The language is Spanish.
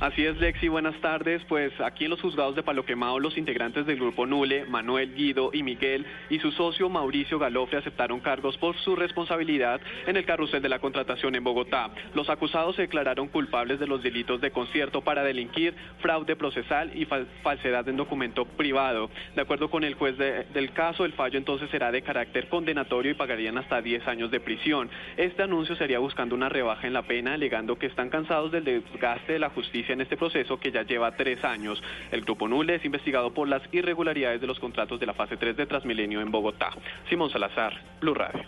Así es, Lexi, buenas tardes. Pues aquí en los juzgados de Palo Quemado, los integrantes del grupo Nule, Manuel, Guido y Miguel, y su socio Mauricio Galofre aceptaron cargos por su responsabilidad en el carrusel de la contratación en Bogotá. Los acusados se declararon culpables de los delitos de concierto para delinquir, fraude procesal y falsedad en documento privado. De acuerdo con el juez del caso, el fallo entonces será de carácter condenatorio y pagarían hasta 10 años de prisión. Este anuncio sería buscando una rebaja en la pena, alegando que están cansados del desgaste de la justicia en este proceso que ya lleva tres años. El Grupo Nule es investigado por las irregularidades de los contratos de la fase 3 de Transmilenio en Bogotá. Simón Salazar, Blue Radio.